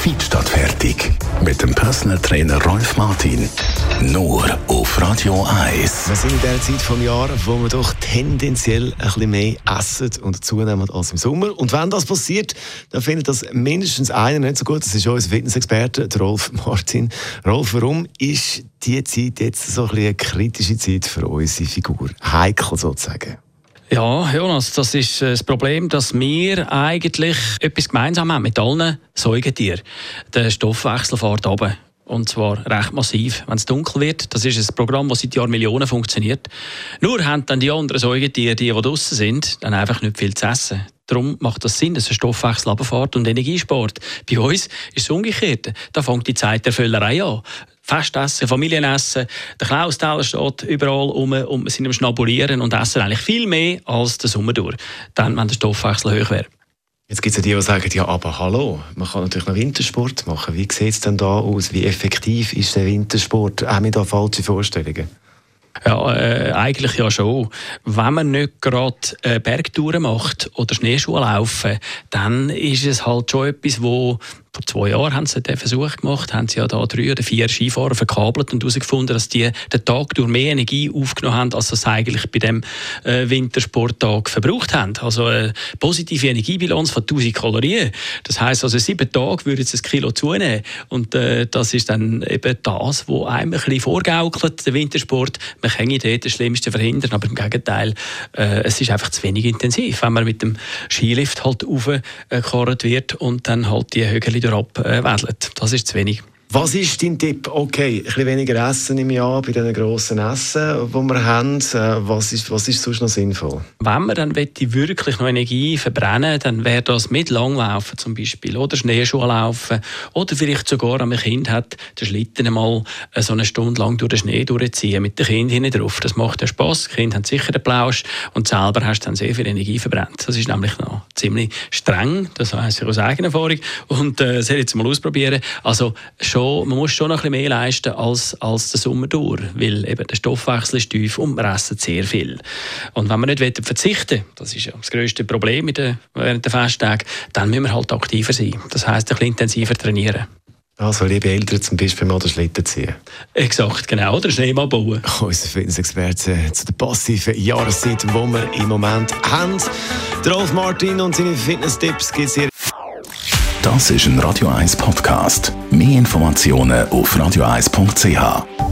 Feed statt fertig. Mit dem Personal Trainer Rolf Martin. Nur auf Radio 1. Wir sind in der Zeit des Jahres, wo wir doch tendenziell ein bisschen mehr essen und zunehmen als im Sommer. Und wenn das passiert, dann findet das mindestens einer nicht so gut. Das ist unser Fitnessexperte, Rolf Martin. Rolf, warum ist die Zeit jetzt so ein bisschen eine kritische Zeit für unsere Figur? Heikel sozusagen. Ja, Jonas, das ist äh, das Problem, dass wir eigentlich etwas gemeinsam haben mit allen Säugetieren. Der Stoffwechsel fährt runter. Und zwar recht massiv, wenn es dunkel wird. Das ist ein Programm, das seit Jahrmillionen funktioniert. Nur haben dann die anderen Säugetiere, die, die draußen sind, dann einfach nicht viel zu essen. Darum macht das Sinn, dass ein Stoffwechsel runterfährt und Energiesport. Bei uns ist es umgekehrt. Da fängt die Zeit der Völlerei an. Festessen, Familienessen. Der Klausteller steht überall um und wir sind am Schnabulieren und essen eigentlich viel mehr als der Sommer durch. Dann, wenn der Stoffwechsel hoch wäre. Jetzt gibt es ja die, die sagen, ja, aber hallo, man kann natürlich noch Wintersport machen. Wie sieht es denn da aus? Wie effektiv ist der Wintersport? Haben wir da falsche Vorstellungen? Ja, äh, eigentlich ja schon. Wenn man nicht gerade äh, Bergtouren macht oder Schneeschuhe laufen, dann ist es halt schon etwas, wo vor zwei Jahren haben sie den Versuch gemacht, haben sie ja da drei oder vier Skifahrer verkabelt und herausgefunden, dass die den Tag durch mehr Energie aufgenommen haben, als sie eigentlich bei dem äh, Wintersporttag verbraucht haben. Also eine positive Energiebilanz von 1000 Kalorien. Das heißt also sieben Tage würden sie ein Kilo zunehmen und äh, das ist dann eben das, was einem ein bisschen vorgaukelt, der Wintersport. Man kann dort das Schlimmste verhindern, aber im Gegenteil, äh, es ist einfach zu wenig intensiv, wenn man mit dem Skilift halt aufgekarrt wird und dann halt die Höhe wieder abwedelt. Das ist zu wenig. Was ist dein Tipp? Okay, ein bisschen weniger essen im Jahr bei diesen grossen Essen, die wir haben. Äh, was ist, was ist sonst noch sinnvoll? Wenn man dann wirklich noch Energie verbrennen dann wäre das mit Langlaufen zum Beispiel oder Schneeschuhe laufen oder vielleicht sogar, wenn man ein Kind hat, den Schlitten einmal äh, so eine Stunde lang durch den Schnee durchziehen mit dem Kind hinten drauf. Das macht ja Spass. Die Kinder haben sicher den Plausch und selber hast du dann sehr viel Energie verbrannt. Das ist nämlich ziemlich streng, das weiß ich aus eigener Erfahrung und äh, das jetzt mal ausprobieren. Also schon man muss schon noch ein bisschen mehr leisten als, als der Sommer durch, weil eben der Stoffwechsel ist tief und wir essen sehr viel. Und wenn wir nicht verzichten das ist ja das grösste Problem der, während der Festtagen, dann müssen wir halt aktiver sein. Das heisst, ein bisschen intensiver trainieren. Also, liebe Eltern, zum Beispiel mal den Schlitten ziehen. Exakt, genau. Oder Schneemann bauen. Unser Fitnessexperte zu der passiven Jahreszeit, die wir im Moment haben. Rolf Martin und seine Fitness-Tipps gibt hier das ist ein Radio 1 Podcast. Mehr Informationen auf radio1.ch.